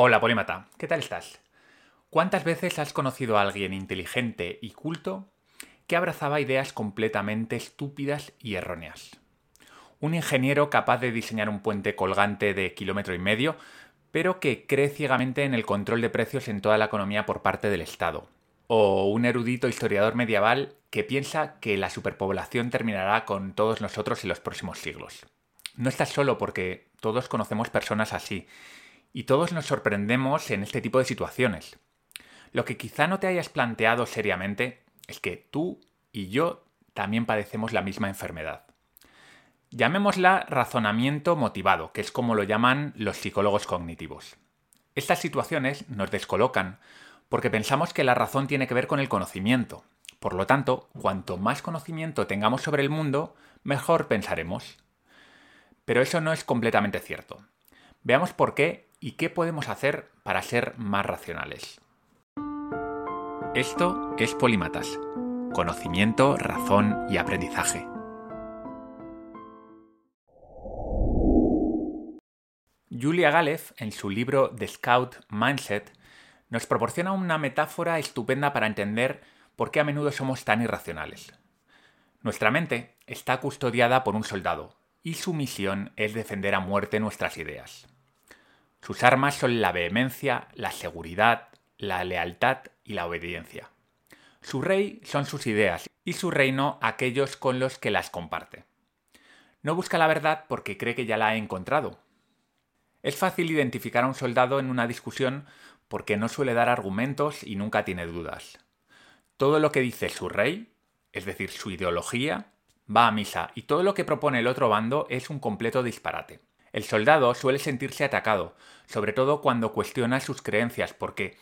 Hola, Polímata, ¿qué tal estás? ¿Cuántas veces has conocido a alguien inteligente y culto que abrazaba ideas completamente estúpidas y erróneas? Un ingeniero capaz de diseñar un puente colgante de kilómetro y medio, pero que cree ciegamente en el control de precios en toda la economía por parte del Estado. O un erudito historiador medieval que piensa que la superpoblación terminará con todos nosotros en los próximos siglos. No estás solo porque todos conocemos personas así, y todos nos sorprendemos en este tipo de situaciones. Lo que quizá no te hayas planteado seriamente es que tú y yo también padecemos la misma enfermedad. Llamémosla razonamiento motivado, que es como lo llaman los psicólogos cognitivos. Estas situaciones nos descolocan porque pensamos que la razón tiene que ver con el conocimiento. Por lo tanto, cuanto más conocimiento tengamos sobre el mundo, mejor pensaremos. Pero eso no es completamente cierto. Veamos por qué y qué podemos hacer para ser más racionales. Esto es Polímatas. Conocimiento, razón y aprendizaje. Julia Galef, en su libro The Scout Mindset, nos proporciona una metáfora estupenda para entender por qué a menudo somos tan irracionales. Nuestra mente está custodiada por un soldado, y su misión es defender a muerte nuestras ideas. Sus armas son la vehemencia, la seguridad, la lealtad y la obediencia. Su rey son sus ideas y su reino aquellos con los que las comparte. No busca la verdad porque cree que ya la ha encontrado. Es fácil identificar a un soldado en una discusión porque no suele dar argumentos y nunca tiene dudas. Todo lo que dice su rey, es decir, su ideología, va a misa y todo lo que propone el otro bando es un completo disparate. El soldado suele sentirse atacado, sobre todo cuando cuestiona sus creencias, porque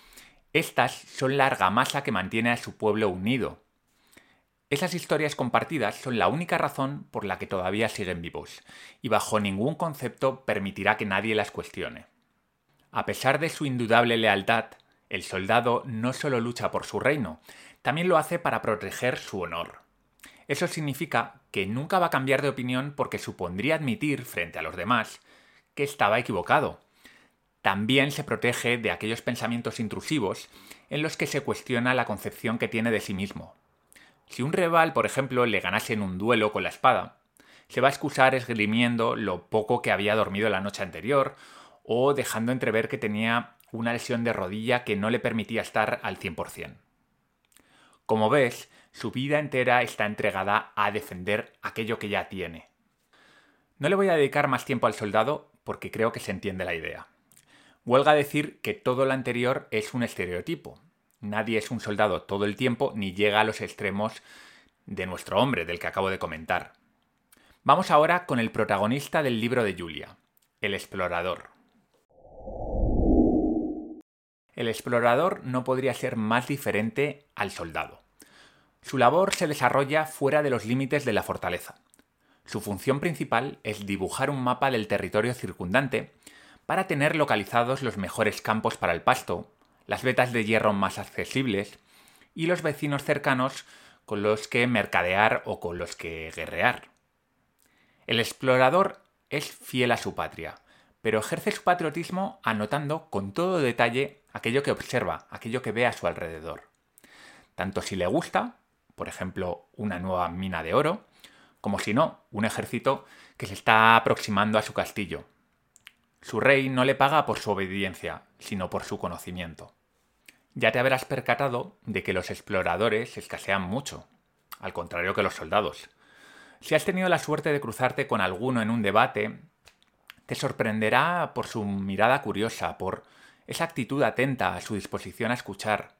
estas son la argamasa que mantiene a su pueblo unido. Esas historias compartidas son la única razón por la que todavía siguen vivos, y bajo ningún concepto permitirá que nadie las cuestione. A pesar de su indudable lealtad, el soldado no solo lucha por su reino, también lo hace para proteger su honor. Eso significa que nunca va a cambiar de opinión porque supondría admitir frente a los demás que estaba equivocado. También se protege de aquellos pensamientos intrusivos en los que se cuestiona la concepción que tiene de sí mismo. Si un rival, por ejemplo, le ganase en un duelo con la espada, se va a excusar esgrimiendo lo poco que había dormido la noche anterior o dejando entrever que tenía una lesión de rodilla que no le permitía estar al 100%. Como ves, su vida entera está entregada a defender aquello que ya tiene. No le voy a dedicar más tiempo al soldado porque creo que se entiende la idea. Huelga decir que todo lo anterior es un estereotipo. Nadie es un soldado todo el tiempo ni llega a los extremos de nuestro hombre, del que acabo de comentar. Vamos ahora con el protagonista del libro de Julia, el explorador. El explorador no podría ser más diferente al soldado. Su labor se desarrolla fuera de los límites de la fortaleza. Su función principal es dibujar un mapa del territorio circundante para tener localizados los mejores campos para el pasto, las vetas de hierro más accesibles y los vecinos cercanos con los que mercadear o con los que guerrear. El explorador es fiel a su patria, pero ejerce su patriotismo anotando con todo detalle aquello que observa, aquello que ve a su alrededor. Tanto si le gusta por ejemplo, una nueva mina de oro, como si no, un ejército que se está aproximando a su castillo. Su rey no le paga por su obediencia, sino por su conocimiento. Ya te habrás percatado de que los exploradores escasean mucho, al contrario que los soldados. Si has tenido la suerte de cruzarte con alguno en un debate, te sorprenderá por su mirada curiosa, por esa actitud atenta a su disposición a escuchar,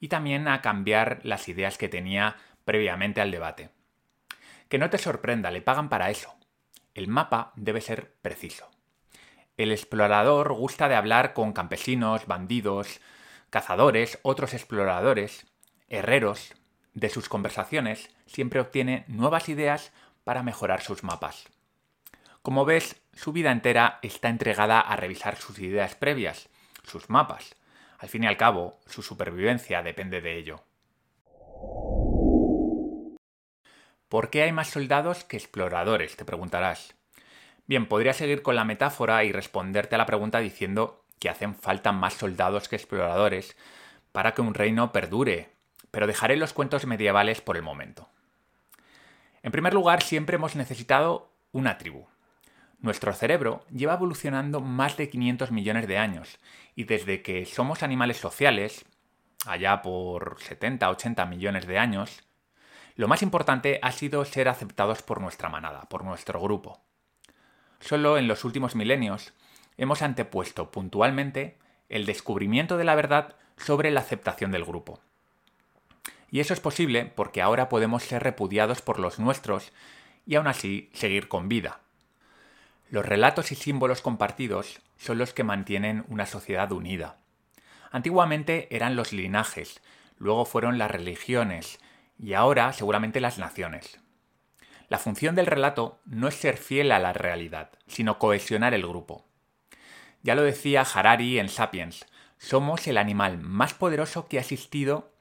y también a cambiar las ideas que tenía previamente al debate. Que no te sorprenda, le pagan para eso. El mapa debe ser preciso. El explorador gusta de hablar con campesinos, bandidos, cazadores, otros exploradores, herreros. De sus conversaciones siempre obtiene nuevas ideas para mejorar sus mapas. Como ves, su vida entera está entregada a revisar sus ideas previas, sus mapas, al fin y al cabo, su supervivencia depende de ello. ¿Por qué hay más soldados que exploradores? te preguntarás. Bien, podría seguir con la metáfora y responderte a la pregunta diciendo que hacen falta más soldados que exploradores para que un reino perdure, pero dejaré los cuentos medievales por el momento. En primer lugar, siempre hemos necesitado una tribu. Nuestro cerebro lleva evolucionando más de 500 millones de años y desde que somos animales sociales, allá por 70-80 millones de años, lo más importante ha sido ser aceptados por nuestra manada, por nuestro grupo. Solo en los últimos milenios hemos antepuesto puntualmente el descubrimiento de la verdad sobre la aceptación del grupo. Y eso es posible porque ahora podemos ser repudiados por los nuestros y aún así seguir con vida. Los relatos y símbolos compartidos son los que mantienen una sociedad unida. Antiguamente eran los linajes, luego fueron las religiones y ahora seguramente las naciones. La función del relato no es ser fiel a la realidad, sino cohesionar el grupo. Ya lo decía Harari en Sapiens, somos el animal más poderoso que ha existido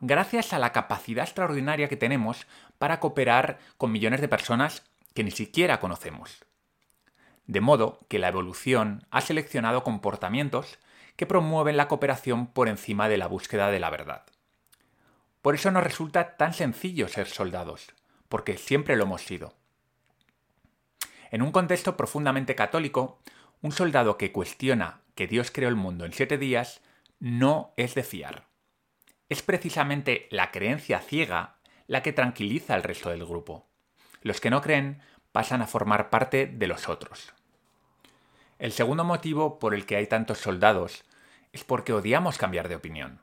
gracias a la capacidad extraordinaria que tenemos para cooperar con millones de personas que ni siquiera conocemos. De modo que la evolución ha seleccionado comportamientos que promueven la cooperación por encima de la búsqueda de la verdad. Por eso nos resulta tan sencillo ser soldados, porque siempre lo hemos sido. En un contexto profundamente católico, un soldado que cuestiona que Dios creó el mundo en siete días no es de fiar. Es precisamente la creencia ciega la que tranquiliza al resto del grupo. Los que no creen pasan a formar parte de los otros. El segundo motivo por el que hay tantos soldados es porque odiamos cambiar de opinión.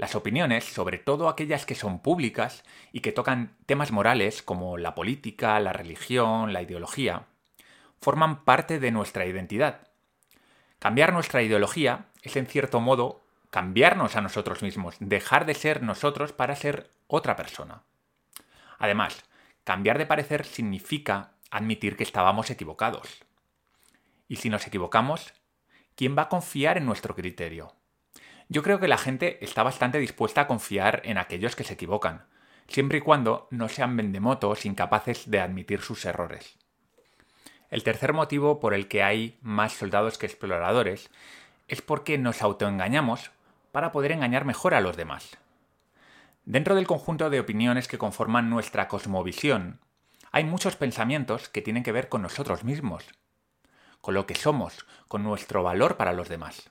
Las opiniones, sobre todo aquellas que son públicas y que tocan temas morales como la política, la religión, la ideología, forman parte de nuestra identidad. Cambiar nuestra ideología es en cierto modo cambiarnos a nosotros mismos, dejar de ser nosotros para ser otra persona. Además, cambiar de parecer significa admitir que estábamos equivocados. Y si nos equivocamos, ¿quién va a confiar en nuestro criterio? Yo creo que la gente está bastante dispuesta a confiar en aquellos que se equivocan, siempre y cuando no sean vendemotos incapaces de admitir sus errores. El tercer motivo por el que hay más soldados que exploradores es porque nos autoengañamos para poder engañar mejor a los demás. Dentro del conjunto de opiniones que conforman nuestra cosmovisión, hay muchos pensamientos que tienen que ver con nosotros mismos, con lo que somos, con nuestro valor para los demás.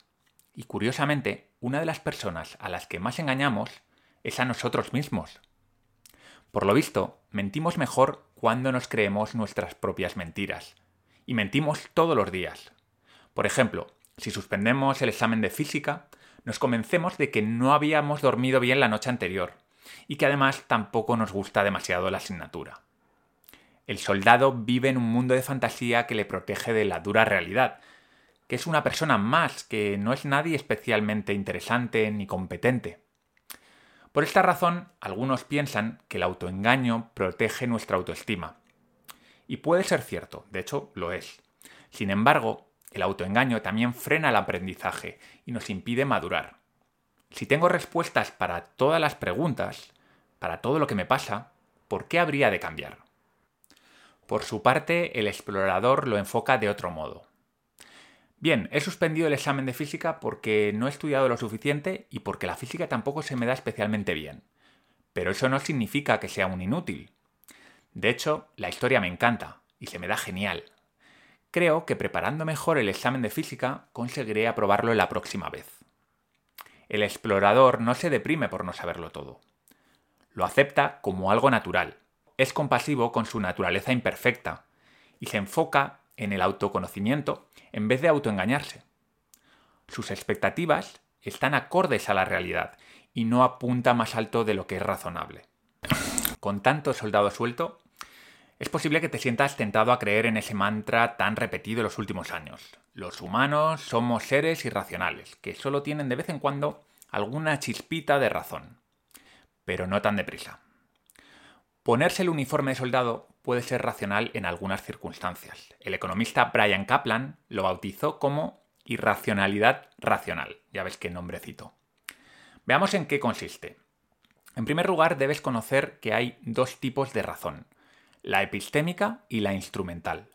Y curiosamente, una de las personas a las que más engañamos es a nosotros mismos. Por lo visto, mentimos mejor cuando nos creemos nuestras propias mentiras, y mentimos todos los días. Por ejemplo, si suspendemos el examen de física, nos convencemos de que no habíamos dormido bien la noche anterior y que además tampoco nos gusta demasiado la asignatura. El soldado vive en un mundo de fantasía que le protege de la dura realidad, que es una persona más, que no es nadie especialmente interesante ni competente. Por esta razón, algunos piensan que el autoengaño protege nuestra autoestima, y puede ser cierto, de hecho lo es. Sin embargo, el autoengaño también frena el aprendizaje y nos impide madurar. Si tengo respuestas para todas las preguntas, para todo lo que me pasa, ¿por qué habría de cambiar? Por su parte, el explorador lo enfoca de otro modo. Bien, he suspendido el examen de física porque no he estudiado lo suficiente y porque la física tampoco se me da especialmente bien. Pero eso no significa que sea un inútil. De hecho, la historia me encanta y se me da genial. Creo que preparando mejor el examen de física conseguiré aprobarlo la próxima vez. El explorador no se deprime por no saberlo todo. Lo acepta como algo natural. Es compasivo con su naturaleza imperfecta y se enfoca en el autoconocimiento en vez de autoengañarse. Sus expectativas están acordes a la realidad y no apunta más alto de lo que es razonable con tanto soldado suelto, es posible que te sientas tentado a creer en ese mantra tan repetido en los últimos años. Los humanos somos seres irracionales, que solo tienen de vez en cuando alguna chispita de razón. Pero no tan deprisa. Ponerse el uniforme de soldado puede ser racional en algunas circunstancias. El economista Brian Kaplan lo bautizó como irracionalidad racional. Ya ves qué nombrecito. Veamos en qué consiste. En primer lugar, debes conocer que hay dos tipos de razón, la epistémica y la instrumental.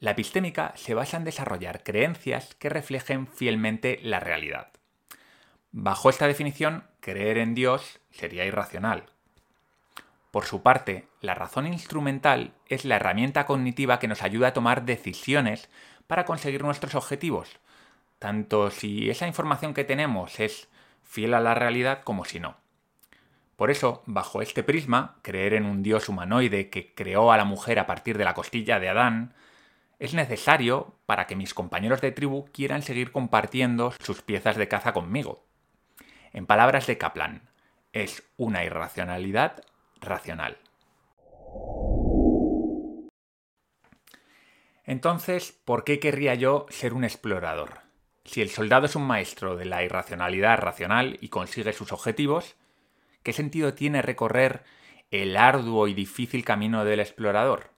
La epistémica se basa en desarrollar creencias que reflejen fielmente la realidad. Bajo esta definición, creer en Dios sería irracional. Por su parte, la razón instrumental es la herramienta cognitiva que nos ayuda a tomar decisiones para conseguir nuestros objetivos, tanto si esa información que tenemos es fiel a la realidad como si no. Por eso, bajo este prisma, creer en un dios humanoide que creó a la mujer a partir de la costilla de Adán, es necesario para que mis compañeros de tribu quieran seguir compartiendo sus piezas de caza conmigo. En palabras de Kaplan, es una irracionalidad racional. Entonces, ¿por qué querría yo ser un explorador? Si el soldado es un maestro de la irracionalidad racional y consigue sus objetivos, ¿qué sentido tiene recorrer el arduo y difícil camino del explorador?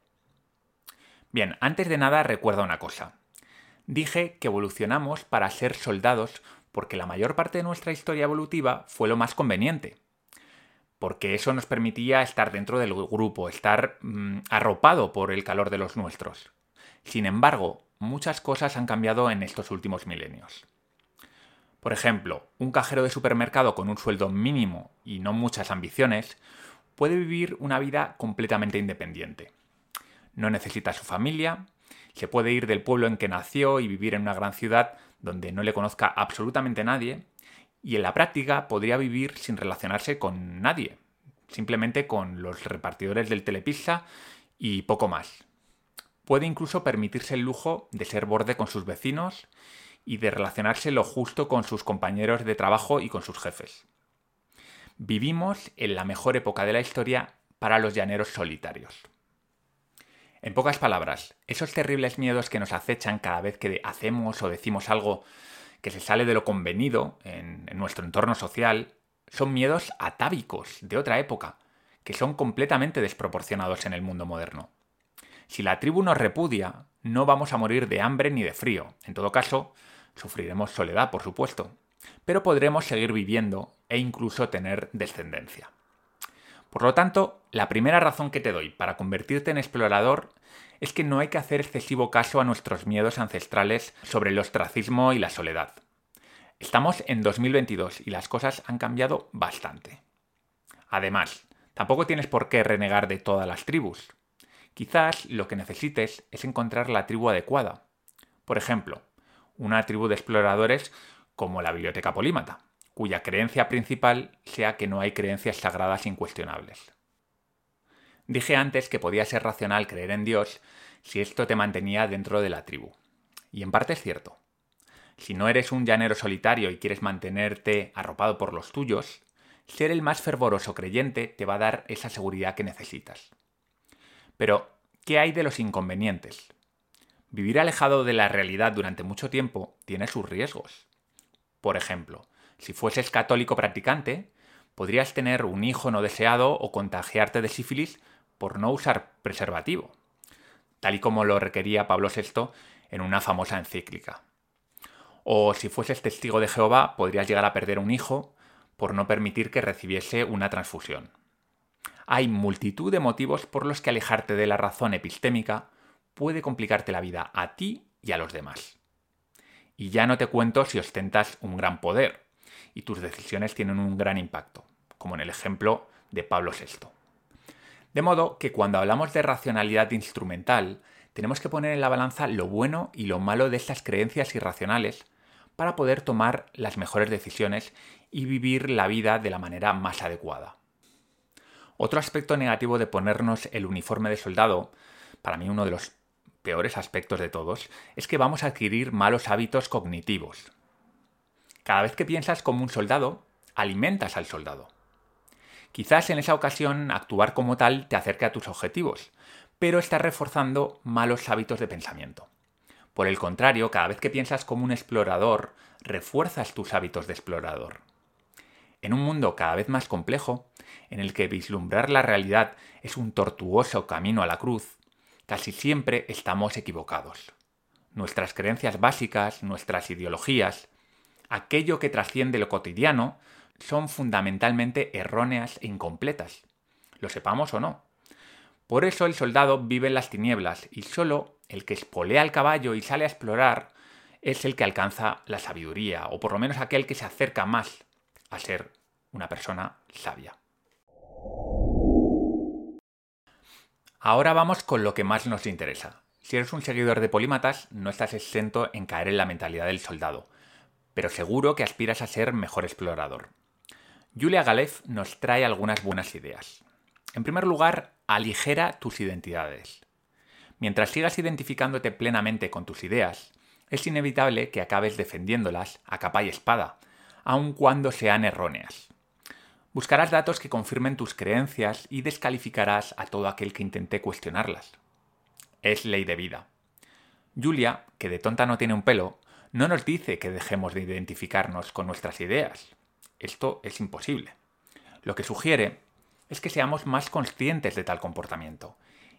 Bien, antes de nada recuerda una cosa. Dije que evolucionamos para ser soldados porque la mayor parte de nuestra historia evolutiva fue lo más conveniente. Porque eso nos permitía estar dentro del grupo, estar mm, arropado por el calor de los nuestros. Sin embargo, muchas cosas han cambiado en estos últimos milenios. Por ejemplo, un cajero de supermercado con un sueldo mínimo y no muchas ambiciones puede vivir una vida completamente independiente. No necesita su familia, se puede ir del pueblo en que nació y vivir en una gran ciudad donde no le conozca absolutamente nadie, y en la práctica podría vivir sin relacionarse con nadie, simplemente con los repartidores del telepizza y poco más. Puede incluso permitirse el lujo de ser borde con sus vecinos y de relacionarse lo justo con sus compañeros de trabajo y con sus jefes. Vivimos en la mejor época de la historia para los llaneros solitarios. En pocas palabras, esos terribles miedos que nos acechan cada vez que hacemos o decimos algo que se sale de lo convenido en, nuestro entorno social, son miedos atávicos de otra época, que son completamente desproporcionados en el mundo moderno. Si la tribu nos repudia, no vamos a morir de hambre ni de frío. En todo caso, Sufriremos soledad, por supuesto, pero podremos seguir viviendo e incluso tener descendencia. Por lo tanto, la primera razón que te doy para convertirte en explorador es que no hay que hacer excesivo caso a nuestros miedos ancestrales sobre el ostracismo y la soledad. Estamos en 2022 y las cosas han cambiado bastante. Además, tampoco tienes por qué renegar de todas las tribus. Quizás lo que necesites es encontrar la tribu adecuada. Por ejemplo, una tribu de exploradores como la Biblioteca Polímata, cuya creencia principal sea que no hay creencias sagradas incuestionables. Dije antes que podía ser racional creer en Dios si esto te mantenía dentro de la tribu. Y en parte es cierto. Si no eres un llanero solitario y quieres mantenerte arropado por los tuyos, ser el más fervoroso creyente te va a dar esa seguridad que necesitas. Pero, ¿qué hay de los inconvenientes? Vivir alejado de la realidad durante mucho tiempo tiene sus riesgos. Por ejemplo, si fueses católico practicante, podrías tener un hijo no deseado o contagiarte de sífilis por no usar preservativo, tal y como lo requería Pablo VI en una famosa encíclica. O si fueses testigo de Jehová, podrías llegar a perder un hijo por no permitir que recibiese una transfusión. Hay multitud de motivos por los que alejarte de la razón epistémica puede complicarte la vida a ti y a los demás. Y ya no te cuento si ostentas un gran poder y tus decisiones tienen un gran impacto, como en el ejemplo de Pablo VI. De modo que cuando hablamos de racionalidad instrumental, tenemos que poner en la balanza lo bueno y lo malo de estas creencias irracionales para poder tomar las mejores decisiones y vivir la vida de la manera más adecuada. Otro aspecto negativo de ponernos el uniforme de soldado, para mí uno de los peores aspectos de todos, es que vamos a adquirir malos hábitos cognitivos. Cada vez que piensas como un soldado, alimentas al soldado. Quizás en esa ocasión actuar como tal te acerque a tus objetivos, pero estás reforzando malos hábitos de pensamiento. Por el contrario, cada vez que piensas como un explorador, refuerzas tus hábitos de explorador. En un mundo cada vez más complejo, en el que vislumbrar la realidad es un tortuoso camino a la cruz, casi siempre estamos equivocados. Nuestras creencias básicas, nuestras ideologías, aquello que trasciende lo cotidiano, son fundamentalmente erróneas e incompletas, lo sepamos o no. Por eso el soldado vive en las tinieblas y solo el que espolea al caballo y sale a explorar es el que alcanza la sabiduría, o por lo menos aquel que se acerca más a ser una persona sabia. Ahora vamos con lo que más nos interesa. Si eres un seguidor de polímatas, no estás exento en caer en la mentalidad del soldado, pero seguro que aspiras a ser mejor explorador. Julia Galef nos trae algunas buenas ideas. En primer lugar, aligera tus identidades. Mientras sigas identificándote plenamente con tus ideas, es inevitable que acabes defendiéndolas a capa y espada, aun cuando sean erróneas. Buscarás datos que confirmen tus creencias y descalificarás a todo aquel que intente cuestionarlas. Es ley de vida. Julia, que de tonta no tiene un pelo, no nos dice que dejemos de identificarnos con nuestras ideas. Esto es imposible. Lo que sugiere es que seamos más conscientes de tal comportamiento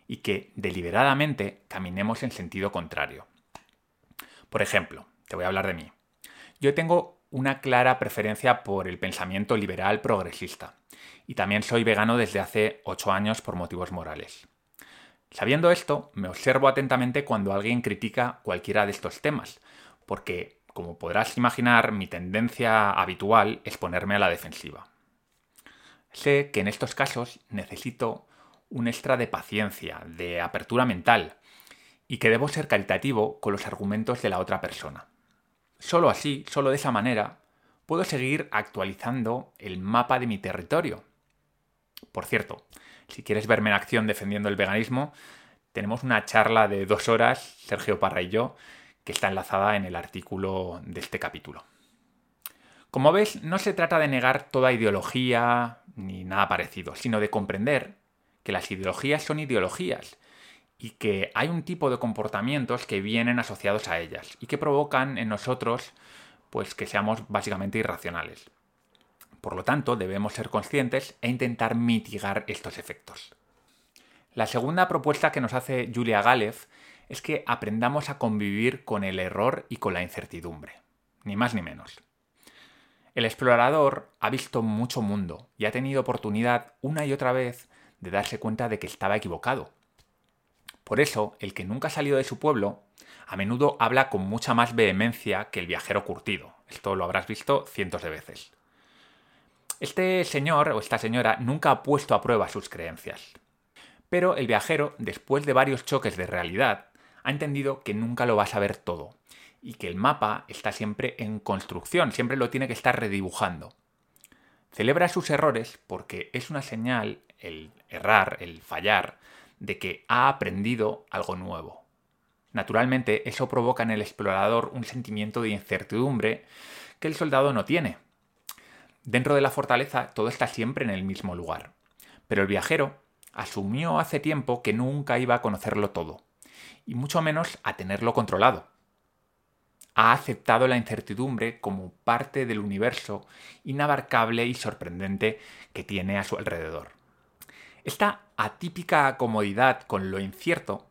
y que deliberadamente caminemos en sentido contrario. Por ejemplo, te voy a hablar de mí. Yo tengo una clara preferencia por el pensamiento liberal progresista y también soy vegano desde hace 8 años por motivos morales. Sabiendo esto, me observo atentamente cuando alguien critica cualquiera de estos temas, porque, como podrás imaginar, mi tendencia habitual es ponerme a la defensiva. Sé que en estos casos necesito un extra de paciencia, de apertura mental, y que debo ser caritativo con los argumentos de la otra persona. Solo así, solo de esa manera, puedo seguir actualizando el mapa de mi territorio. Por cierto, si quieres verme en acción defendiendo el veganismo, tenemos una charla de dos horas, Sergio Parra y yo, que está enlazada en el artículo de este capítulo. Como ves, no se trata de negar toda ideología ni nada parecido, sino de comprender que las ideologías son ideologías y que hay un tipo de comportamientos que vienen asociados a ellas y que provocan en nosotros pues que seamos básicamente irracionales. Por lo tanto, debemos ser conscientes e intentar mitigar estos efectos. La segunda propuesta que nos hace Julia Galef es que aprendamos a convivir con el error y con la incertidumbre, ni más ni menos. El explorador ha visto mucho mundo y ha tenido oportunidad una y otra vez de darse cuenta de que estaba equivocado por eso, el que nunca ha salido de su pueblo a menudo habla con mucha más vehemencia que el viajero curtido. Esto lo habrás visto cientos de veces. Este señor o esta señora nunca ha puesto a prueba sus creencias. Pero el viajero, después de varios choques de realidad, ha entendido que nunca lo va a saber todo y que el mapa está siempre en construcción, siempre lo tiene que estar redibujando. Celebra sus errores porque es una señal, el errar, el fallar, de que ha aprendido algo nuevo. Naturalmente, eso provoca en el explorador un sentimiento de incertidumbre que el soldado no tiene. Dentro de la fortaleza todo está siempre en el mismo lugar, pero el viajero asumió hace tiempo que nunca iba a conocerlo todo, y mucho menos a tenerlo controlado. Ha aceptado la incertidumbre como parte del universo inabarcable y sorprendente que tiene a su alrededor. Esta atípica comodidad con lo incierto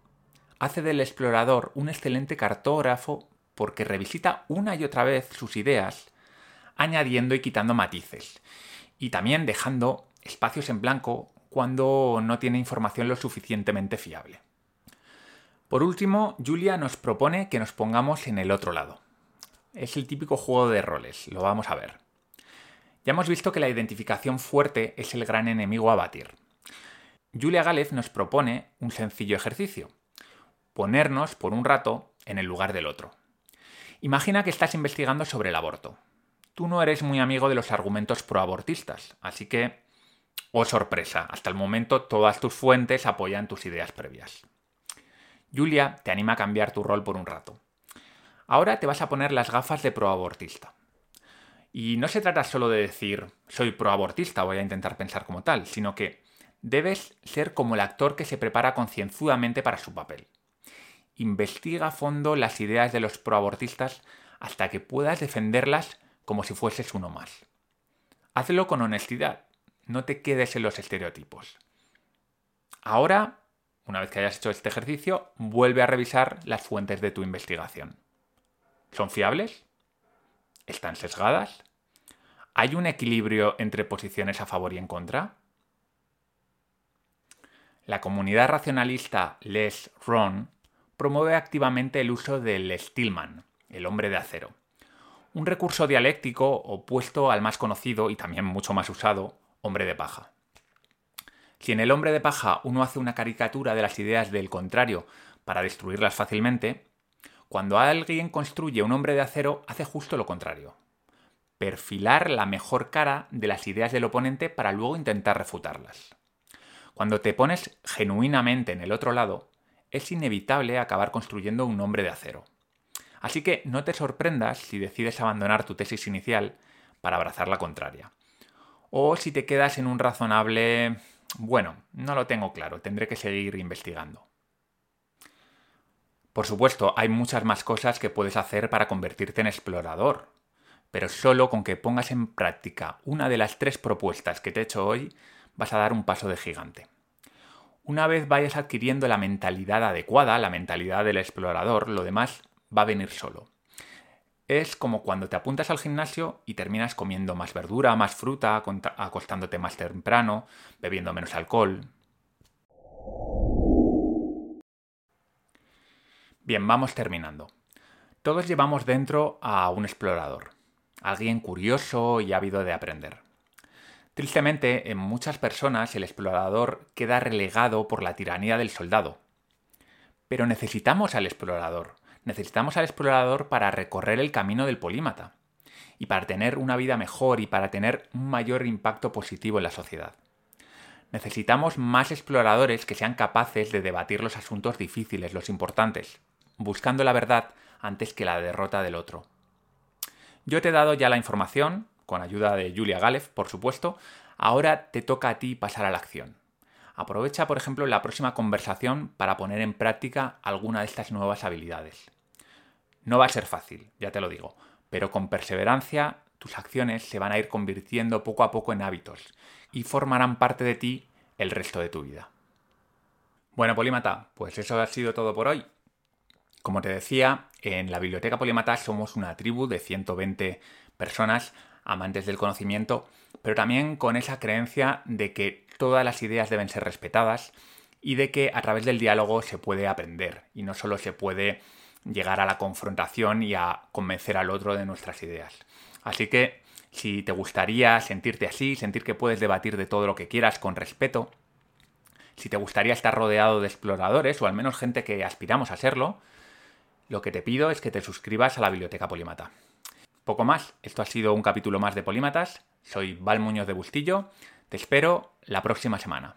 hace del explorador un excelente cartógrafo porque revisita una y otra vez sus ideas, añadiendo y quitando matices, y también dejando espacios en blanco cuando no tiene información lo suficientemente fiable. Por último, Julia nos propone que nos pongamos en el otro lado. Es el típico juego de roles, lo vamos a ver. Ya hemos visto que la identificación fuerte es el gran enemigo a batir. Julia Gález nos propone un sencillo ejercicio. Ponernos por un rato en el lugar del otro. Imagina que estás investigando sobre el aborto. Tú no eres muy amigo de los argumentos proabortistas, así que, oh sorpresa, hasta el momento todas tus fuentes apoyan tus ideas previas. Julia te anima a cambiar tu rol por un rato. Ahora te vas a poner las gafas de proabortista. Y no se trata solo de decir soy proabortista, voy a intentar pensar como tal, sino que Debes ser como el actor que se prepara concienzudamente para su papel. Investiga a fondo las ideas de los proabortistas hasta que puedas defenderlas como si fueses uno más. Hazlo con honestidad, no te quedes en los estereotipos. Ahora, una vez que hayas hecho este ejercicio, vuelve a revisar las fuentes de tu investigación. ¿Son fiables? ¿Están sesgadas? ¿Hay un equilibrio entre posiciones a favor y en contra? La comunidad racionalista Les Ron promueve activamente el uso del Stillman, el hombre de acero. Un recurso dialéctico opuesto al más conocido y también mucho más usado, hombre de paja. Si en el hombre de paja uno hace una caricatura de las ideas del contrario para destruirlas fácilmente, cuando alguien construye un hombre de acero hace justo lo contrario. Perfilar la mejor cara de las ideas del oponente para luego intentar refutarlas. Cuando te pones genuinamente en el otro lado, es inevitable acabar construyendo un hombre de acero. Así que no te sorprendas si decides abandonar tu tesis inicial para abrazar la contraria. O si te quedas en un razonable bueno, no lo tengo claro, tendré que seguir investigando. Por supuesto, hay muchas más cosas que puedes hacer para convertirte en explorador, pero solo con que pongas en práctica una de las tres propuestas que te he hecho hoy, vas a dar un paso de gigante. Una vez vayas adquiriendo la mentalidad adecuada, la mentalidad del explorador, lo demás va a venir solo es como cuando te apuntas al gimnasio y terminas comiendo más verdura, más fruta, acostándote más temprano, bebiendo menos alcohol. Bien, vamos terminando. Todos llevamos dentro a un explorador, alguien curioso y ávido de aprender. Tristemente, en muchas personas el explorador queda relegado por la tiranía del soldado. Pero necesitamos al explorador, necesitamos al explorador para recorrer el camino del polímata y para tener una vida mejor y para tener un mayor impacto positivo en la sociedad. Necesitamos más exploradores que sean capaces de debatir los asuntos difíciles, los importantes, buscando la verdad antes que la derrota del otro. Yo te he dado ya la información, con ayuda de Julia Galef, por supuesto, ahora te toca a ti pasar a la acción. Aprovecha, por ejemplo, la próxima conversación para poner en práctica alguna de estas nuevas habilidades. No va a ser fácil, ya te lo digo, pero con perseverancia tus acciones se van a ir convirtiendo poco a poco en hábitos y formarán parte de ti el resto de tu vida. Bueno, Polímata, pues eso ha sido todo por hoy. Como te decía, en la Biblioteca Polímata somos una tribu de 120 personas amantes del conocimiento, pero también con esa creencia de que todas las ideas deben ser respetadas y de que a través del diálogo se puede aprender y no solo se puede llegar a la confrontación y a convencer al otro de nuestras ideas. Así que si te gustaría sentirte así, sentir que puedes debatir de todo lo que quieras con respeto, si te gustaría estar rodeado de exploradores o al menos gente que aspiramos a serlo, lo que te pido es que te suscribas a la Biblioteca Polímata. Poco más, esto ha sido un capítulo más de Polímatas. Soy Val Muñoz de Bustillo. Te espero la próxima semana.